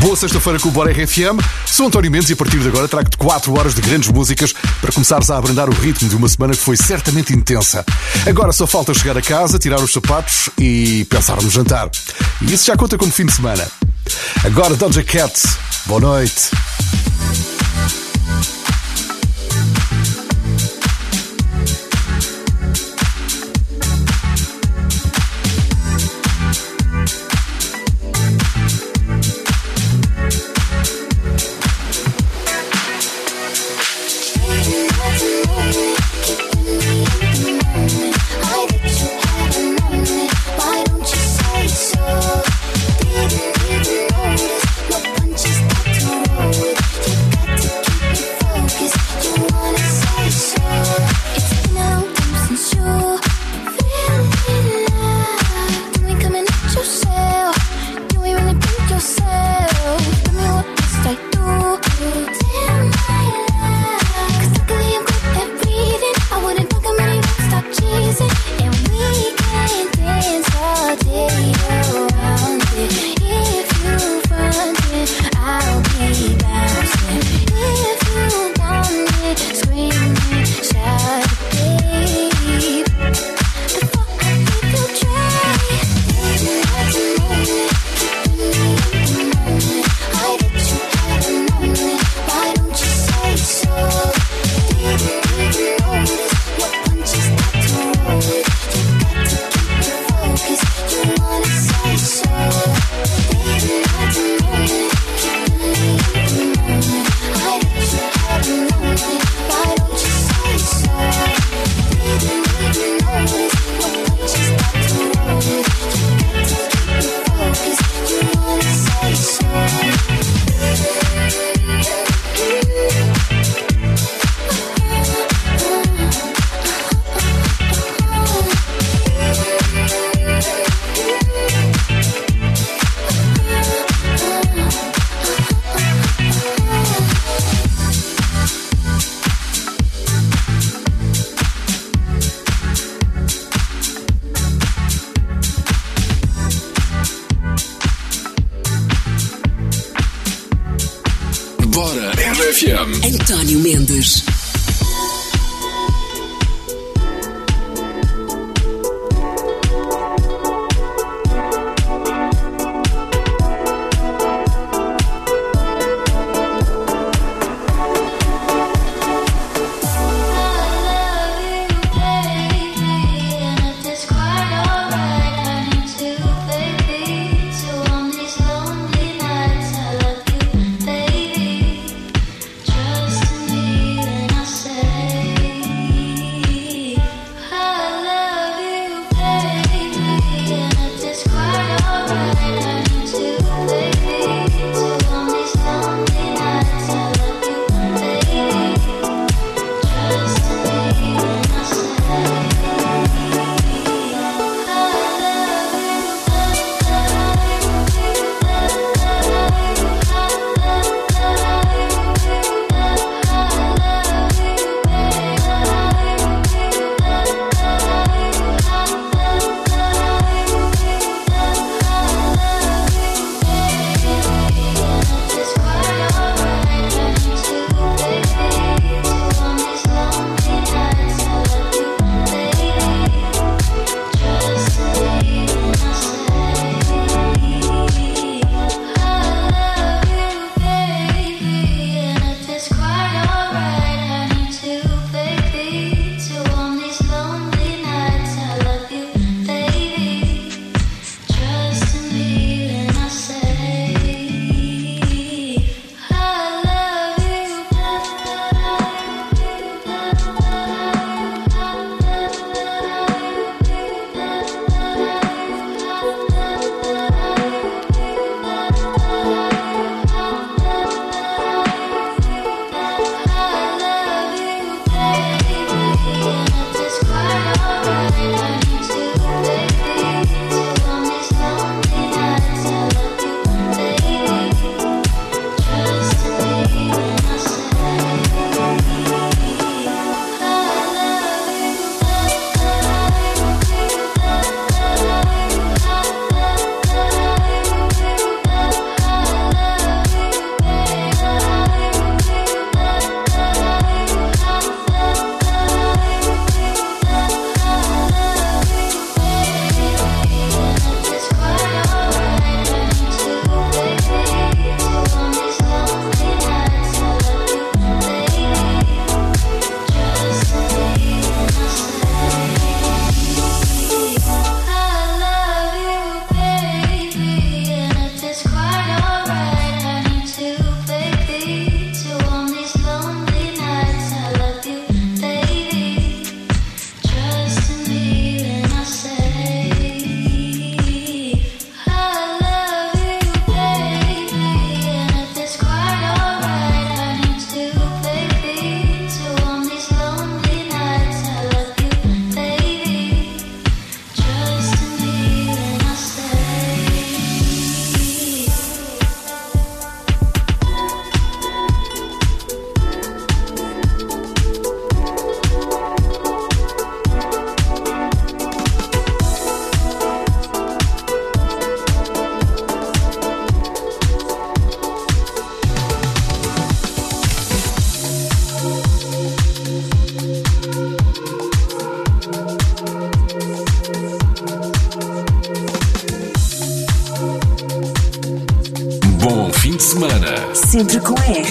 Boa sexta-feira com o Bora RFM. Sou António Mendes e a partir de agora trago-te 4 horas de grandes músicas para começares a abrandar o ritmo de uma semana que foi certamente intensa. Agora só falta chegar a casa, tirar os sapatos e pensar no jantar. E isso já conta como fim de semana. Agora Doja Cat. Boa noite.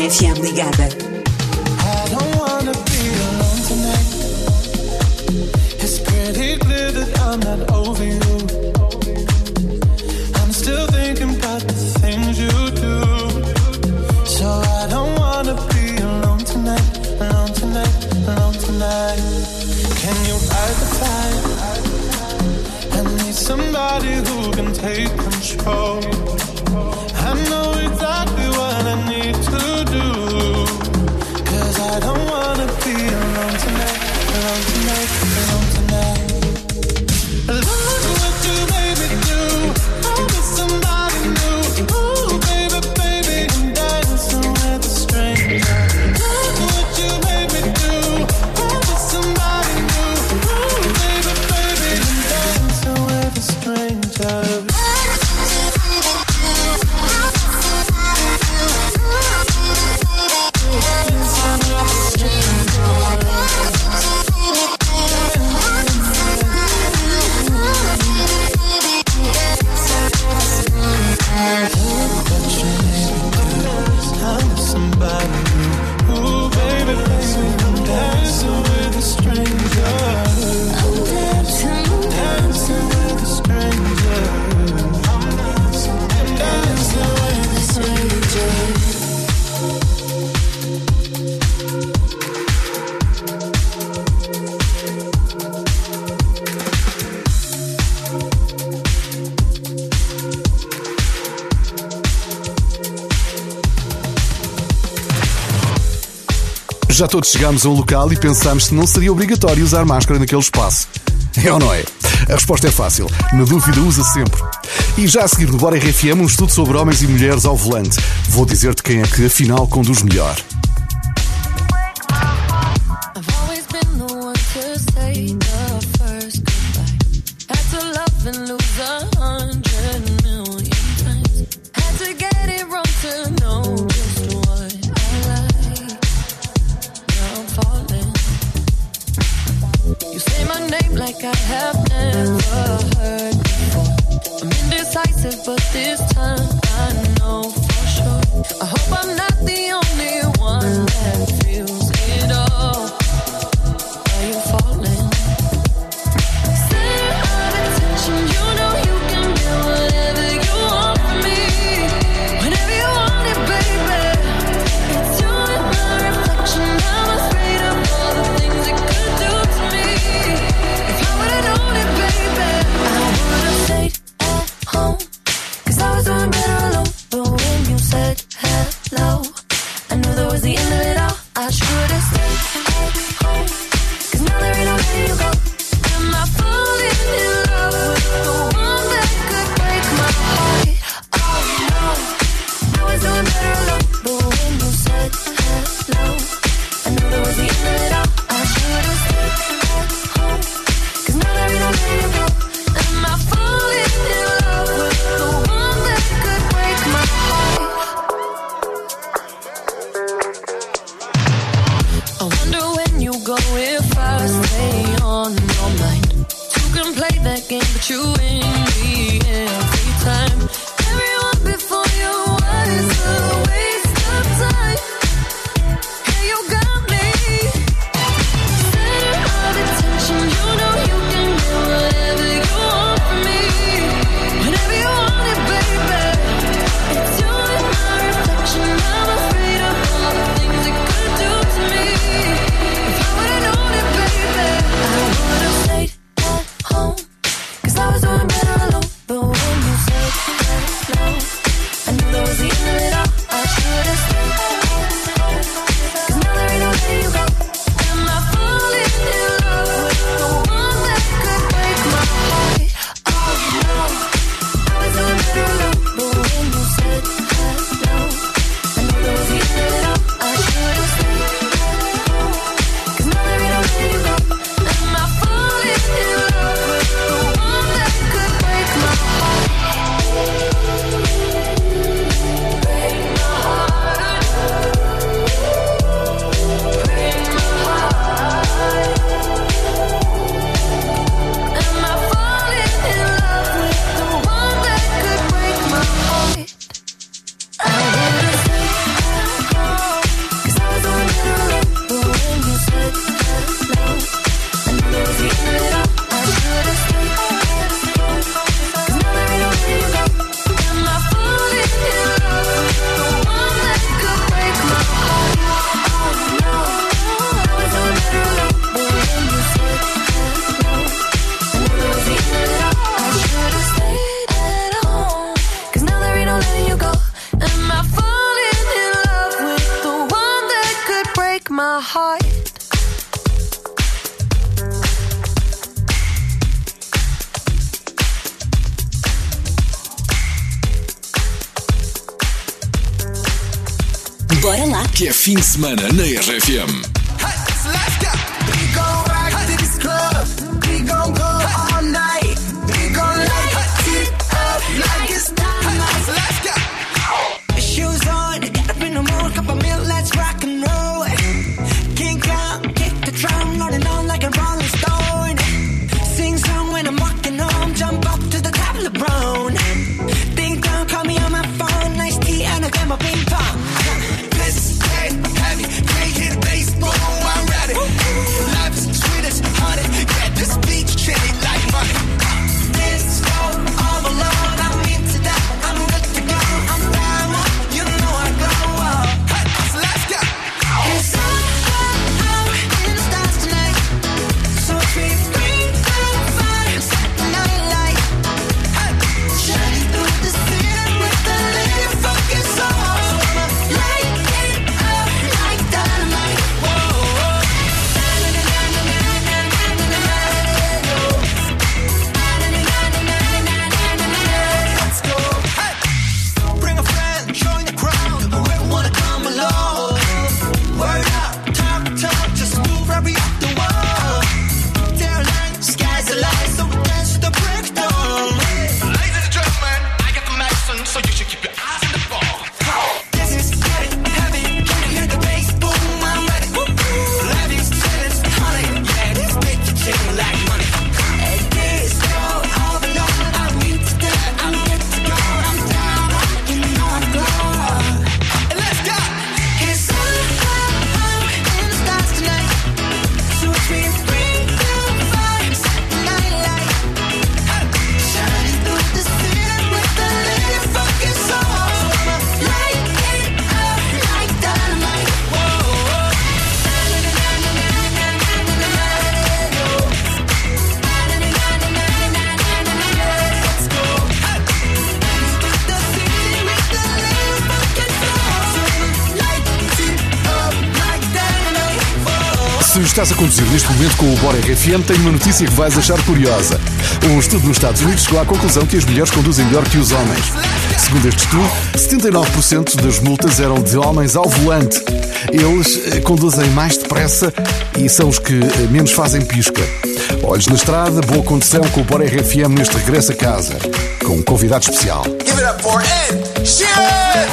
diferencia, oigan. já todos chegámos a um local e pensámos se não seria obrigatório usar máscara naquele espaço. É ou não é? A resposta é fácil. Na dúvida, usa sempre. E já a seguir no Bora RFM, um estudo sobre homens e mulheres ao volante. Vou dizer-te quem é que afinal conduz melhor. Que é fim de semana na RFM. Conduzir neste momento com o Bora RFM, tenho uma notícia que vais achar curiosa. Um estudo nos Estados Unidos chegou à conclusão que as mulheres conduzem melhor que os homens. Segundo este estudo, 79% das multas eram de homens ao volante. Eles eh, conduzem mais depressa e são os que eh, menos fazem pisca. Olhos na estrada, boa condução com o Bora RFM neste regresso a casa, com um convidado especial. Give it up for Ed Sheeran.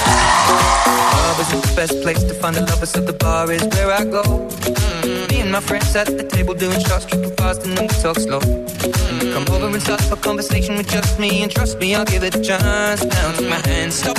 Club isn't the best place to find the lovers, so the bar is where I go. Mm, and my friends at the table doing shots, tripping fast, and then we talk slow. Mm, Come over and start a conversation with just me, and trust me, I'll give it a chance. Now take my hand, stop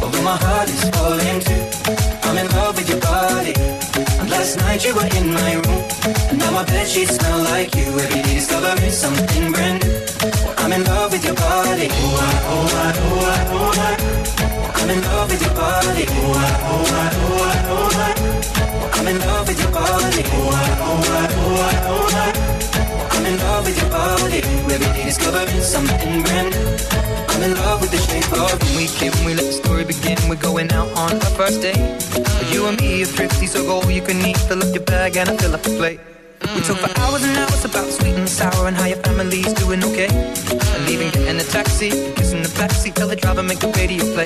Although my heart is falling too. I'm in love with your body. And last night you were in my room. And now my bed sheets smell like you. Every day discovering something brand new. I'm in love with your body. Oh, I, oh, I, oh, I, oh, I. I'm in love with your body. Oh, I, oh, I, oh, I, oh, I. I'm in love with your body. Oh, I, oh, I, oh, I, oh, I. I'm in love with your body. Every day discovering something brand new. I'm in love with the shape of you. We came, we let the story begin. We're going out on our first date. You and me are thrifty, so go all you can eat. Fill up your bag and I fill up the plate. We talk for hours and hours about sweet and sour and how your family's doing okay. And leaving, getting a taxi, kissing the backseat, tell the driver make the radio play.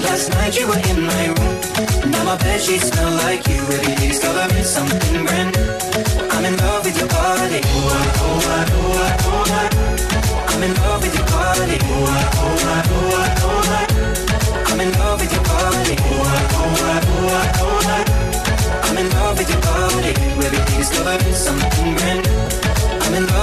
Last night you were in my room. Now my bed sheets smell like you. Every day discovering something brand new. I'm in love with your body. Oh, oh, oh, oh, oh, oh. I'm in love with your body. Oh, oh, oh, oh, oh. oh. I'm in love with your body. Oh, oh, oh, oh, oh. oh. I'm in love with your body. Every day discovering something brand new.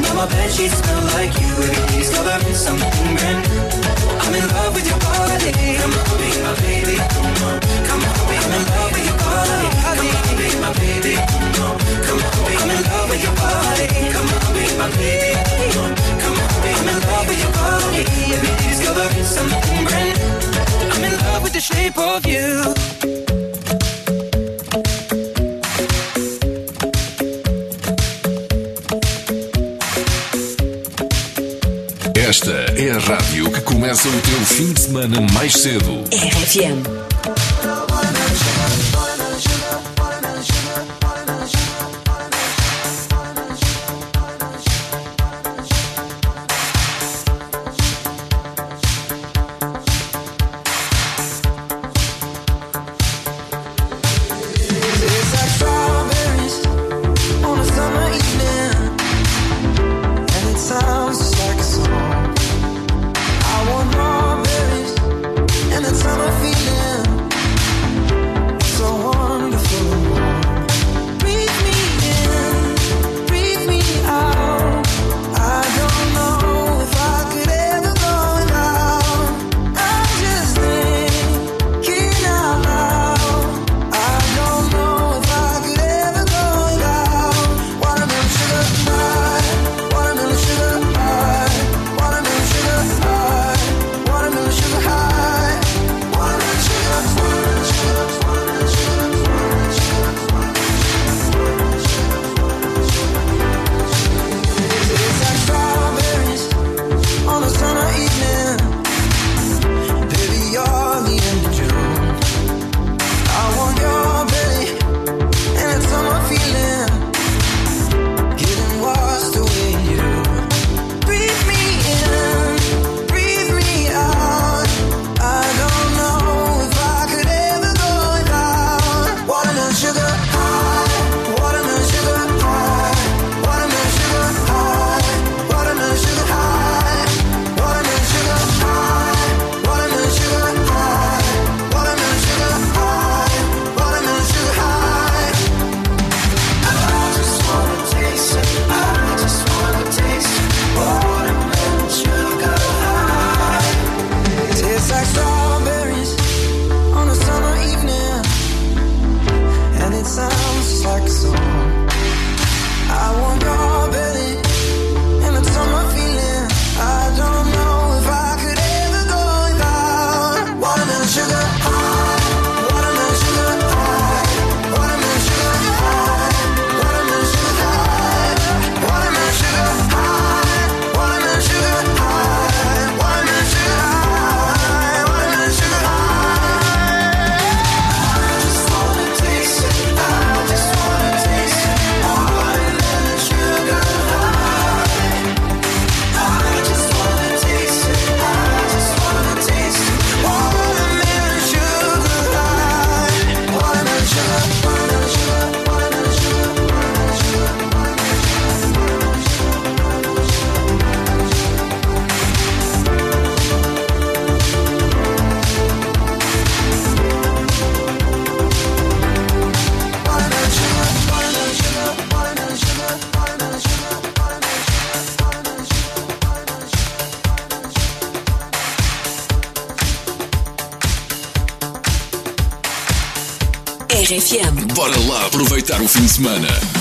Now my bed sheets smell like you. Every day's covered in something brand new. I'm in love with your body. Come on, be my baby. Come on, come on, be I'm in love with your body. Come on, be my baby. Come on, come on, be I'm in love with your body. Come on, be my baby. Come on, come on, be I'm in love with your body. Every day's covered in something brand new. I'm in love with the shape of you. Rádio que começa o teu fim de semana mais cedo. RFM. Mixmana.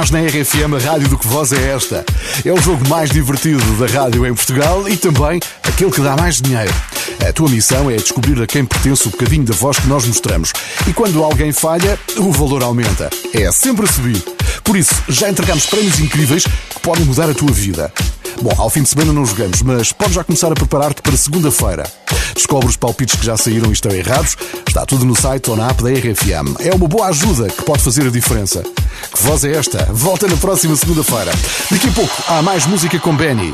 Estás na RFM, a rádio do que voz é esta. É o jogo mais divertido da rádio em Portugal e também aquele que dá mais dinheiro. A tua missão é descobrir a quem pertence o bocadinho da voz que nós mostramos. E quando alguém falha, o valor aumenta. É sempre a subir. Por isso, já entregamos prémios incríveis que podem mudar a tua vida. Bom, ao fim de semana não jogamos, mas podes já começar a preparar-te para segunda-feira. Descobre os palpites que já saíram e estão errados. Está tudo no site ou na app da RFM. É uma boa ajuda que pode fazer a diferença. Que voz é esta? Volta na próxima segunda-feira. Daqui a pouco há mais música com Benny.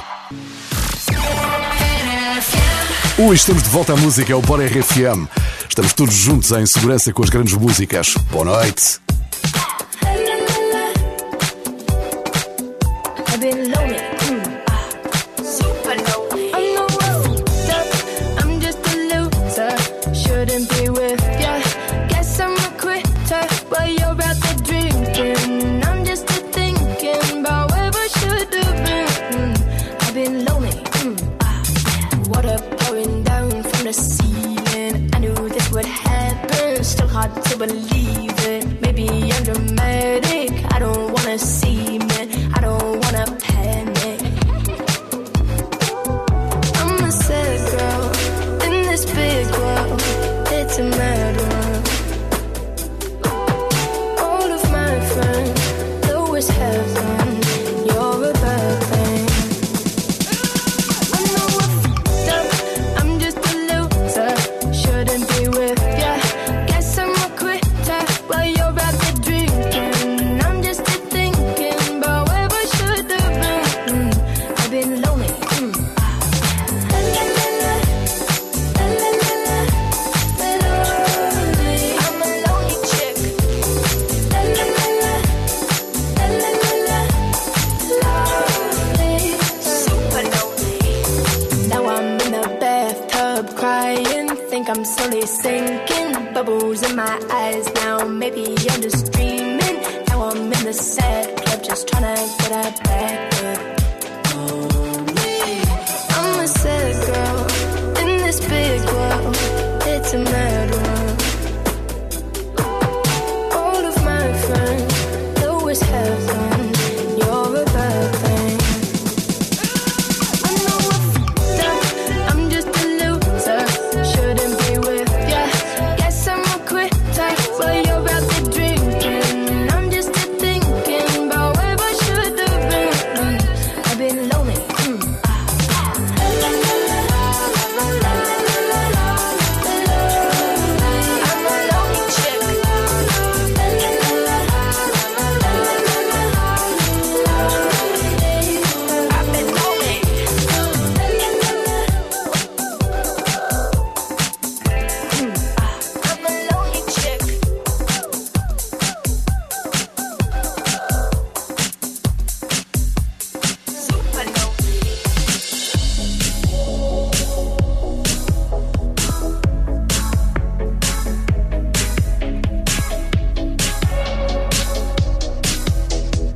Ui, estamos de volta à música, é o Bora RFM. Estamos todos juntos em segurança com as grandes músicas. Boa noite. Sinking. Bubbles in my eyes now. Maybe I'm just dreaming. Now I'm in the sad club, just trying to get a back up. I'm a sad girl in this big world. It's a mad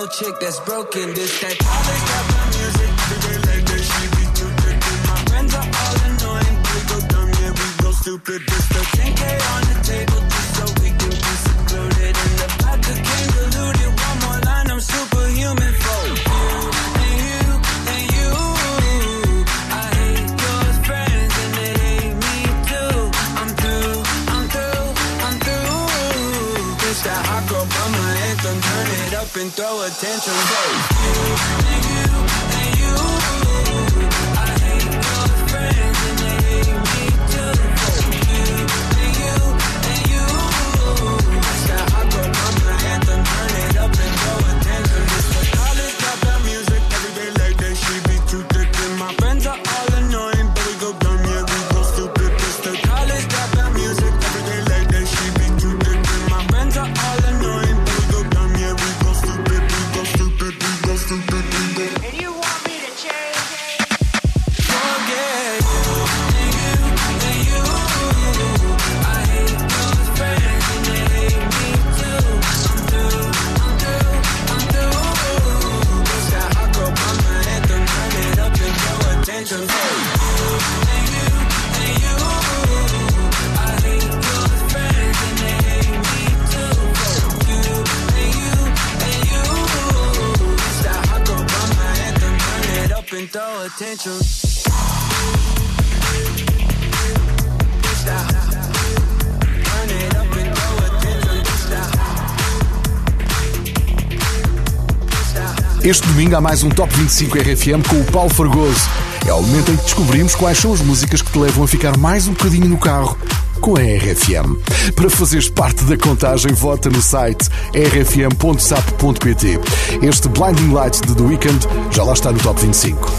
no chick that's broken. This that college rap music, bigger like that she be too wicked. My friends are all annoying, we go dumb, yeah we go stupid. This the 10K on the table. and throw attention, tantrum. Hey. bem-vindo a mais um Top 25 RFM com o Paulo Fragoso. É o momento em que descobrimos quais são as músicas que te levam a ficar mais um bocadinho no carro com a RFM. Para fazeres parte da contagem, vota no site rfm.sap.pt. Este Blinding Lights de The Weekend já lá está no Top 25.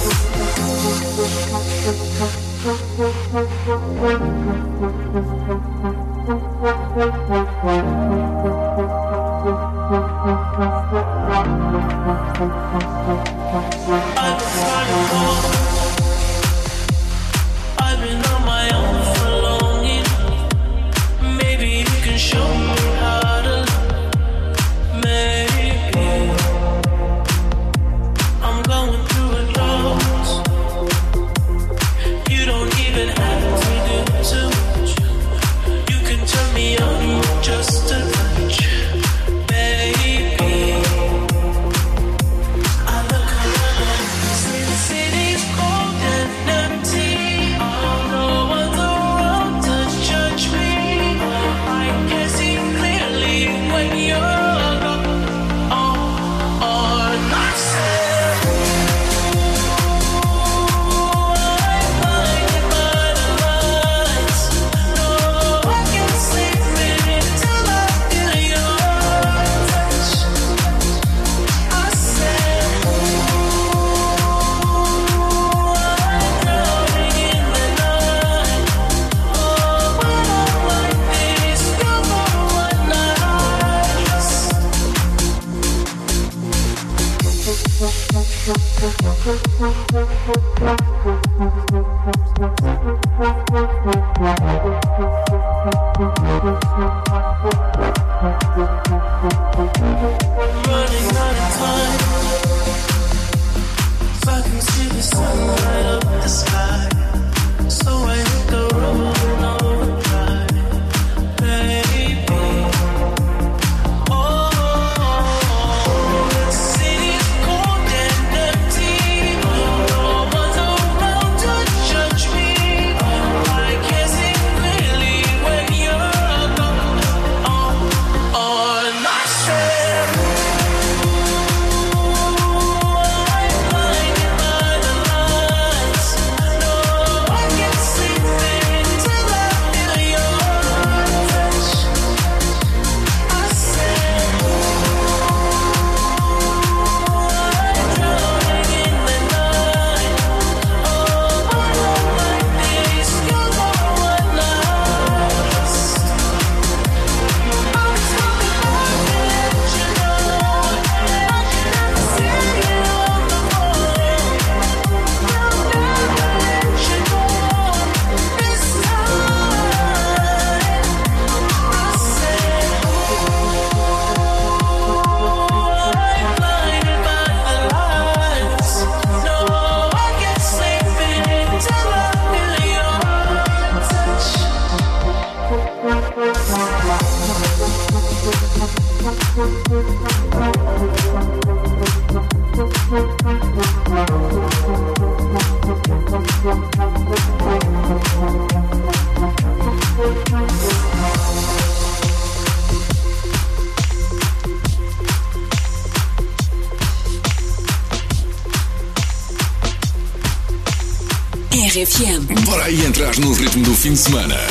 Running fim de semana.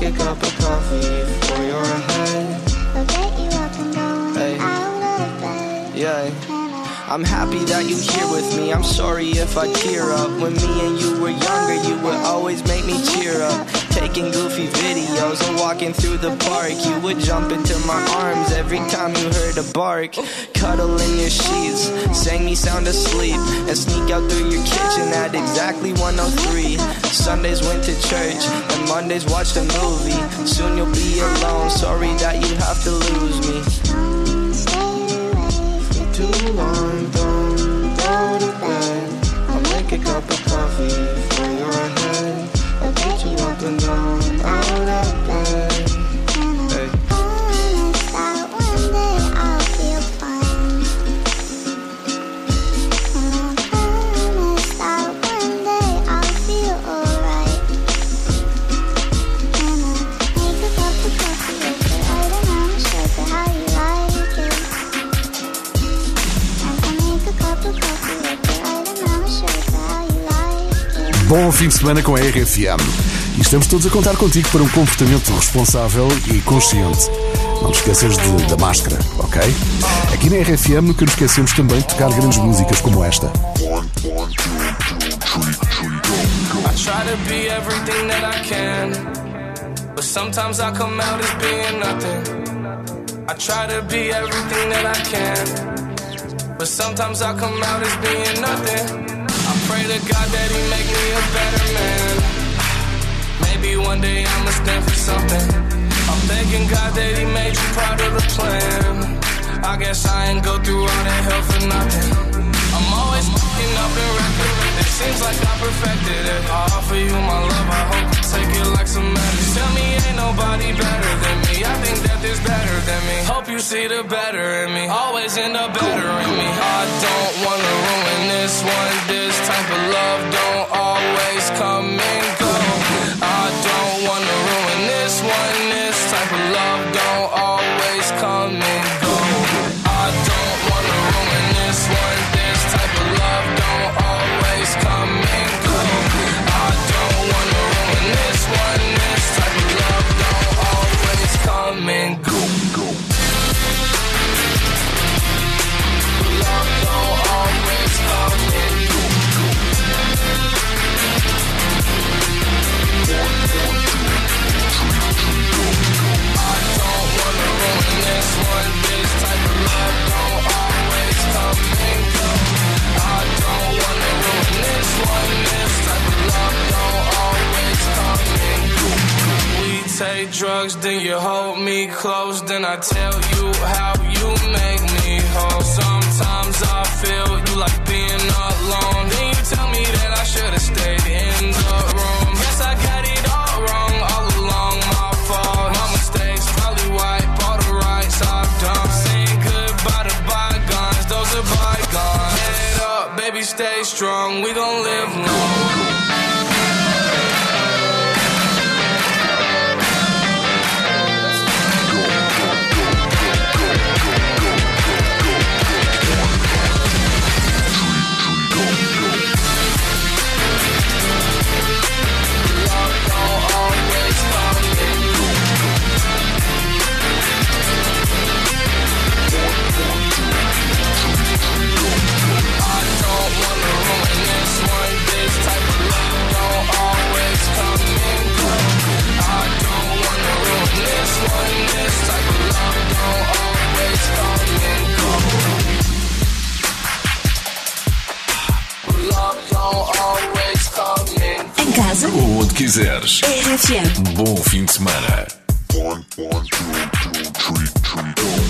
make a cup of coffee for your head. Hey. Yeah. I'm happy that you're here with me. I'm sorry if I tear up. When me and you were younger, you would always make me cheer up. Taking goofy videos and walking through the park. You would jump into my arms every time you heard a bark. Cuddle in your sheets, sang me sound asleep, and sneak out through your kitchen at exactly 103. Sundays went to church, and Mondays watched a movie. Soon you'll be alone. Sorry that you have to lose me. Too long, don't get you up and down out of bed. Hey. Bom fim de semana com a RFM. E estamos todos a contar contigo para um comportamento responsável e consciente. Não te esqueças de- da máscara, ok? Aqui na RFM nunca nos esquecemos também de tocar grandes músicas como esta. I try to be everything that I can, but sometimes I come out as being nothing. I try to be everything that I can, but sometimes I come out as being nothing. I pray to God that He make me a better man. Maybe one day I'ma stand for something. I'm thanking God that He made you part of the plan. I guess I ain't go through all that hell for nothing. I'm always fucking up and wrapping. It seems like I perfected it. I offer you my love, I hope you take it like some medicine. Tell me ain't nobody better than me. I think that there's better than me. Hope you see the better in me. Always end up better in me. I don't wanna ruin this one. This type of love don't always come and drugs, then you hold me close, then I tell you how you make me whole. Sometimes I feel you like being alone. Then you tell me that I should've stayed in the room. Guess I got it all wrong all along. My fault, my mistakes, probably wipe all the rights I've done. Saying goodbye to bygones, those are bygones. Head up, baby, stay strong. We gon' live long. quiseres. RFM. Bom fim de semana. One, one, two, two, three, three,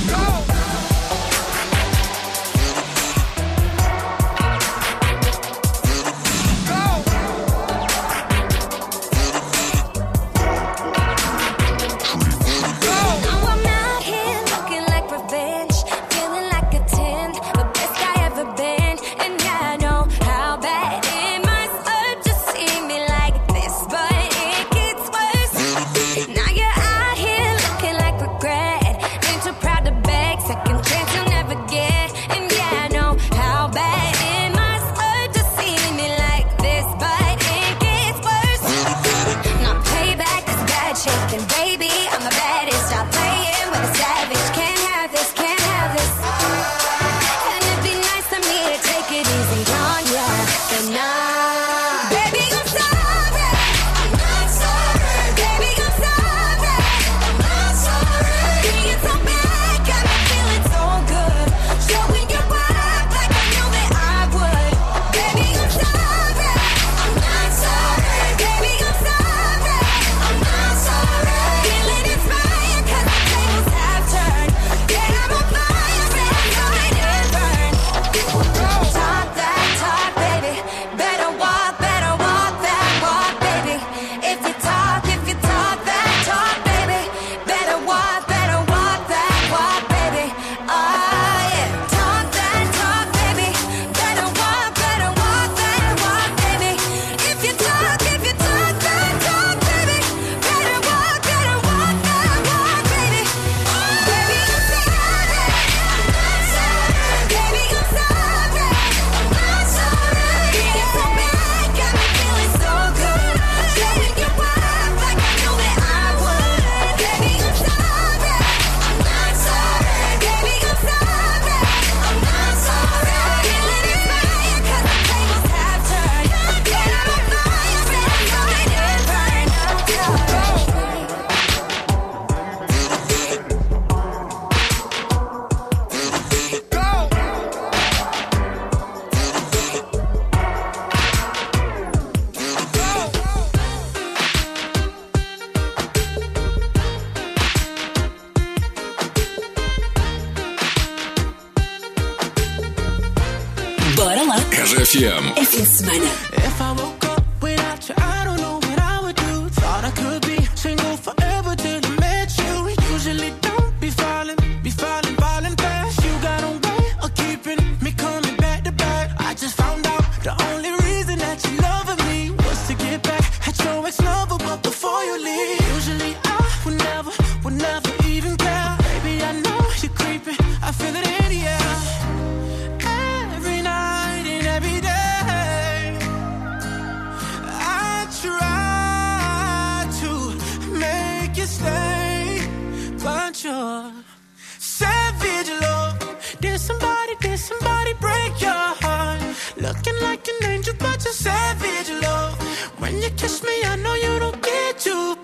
When you kiss me, I know you don't get you,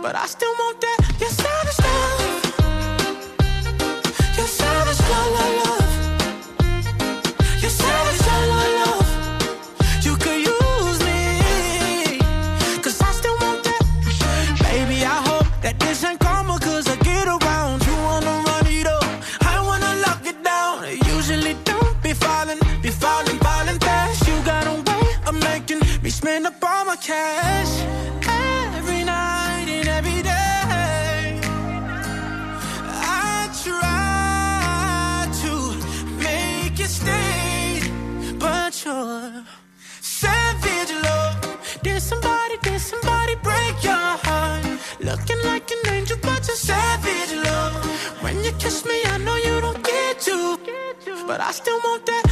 but I still want that. I still want that.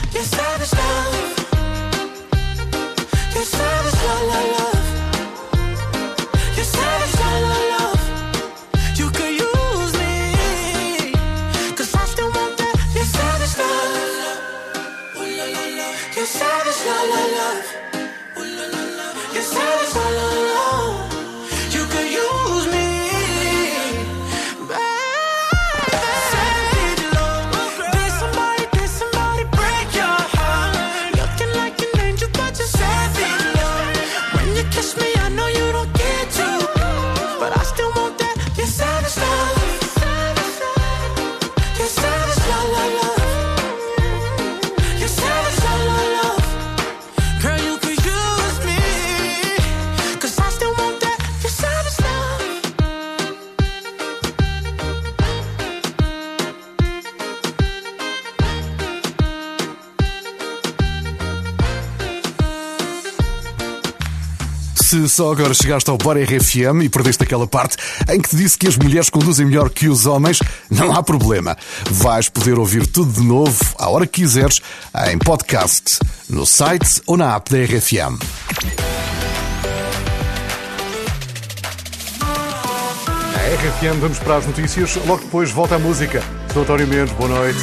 só agora chegaste ao Bora RFM e perdeste aquela parte em que te disse que as mulheres conduzem melhor que os homens, não há problema. Vais poder ouvir tudo de novo, à hora que quiseres, em podcast, no site ou na app da RFM. Na RFM vamos para as notícias, logo depois volta a música. Sou António Mendes, boa noite.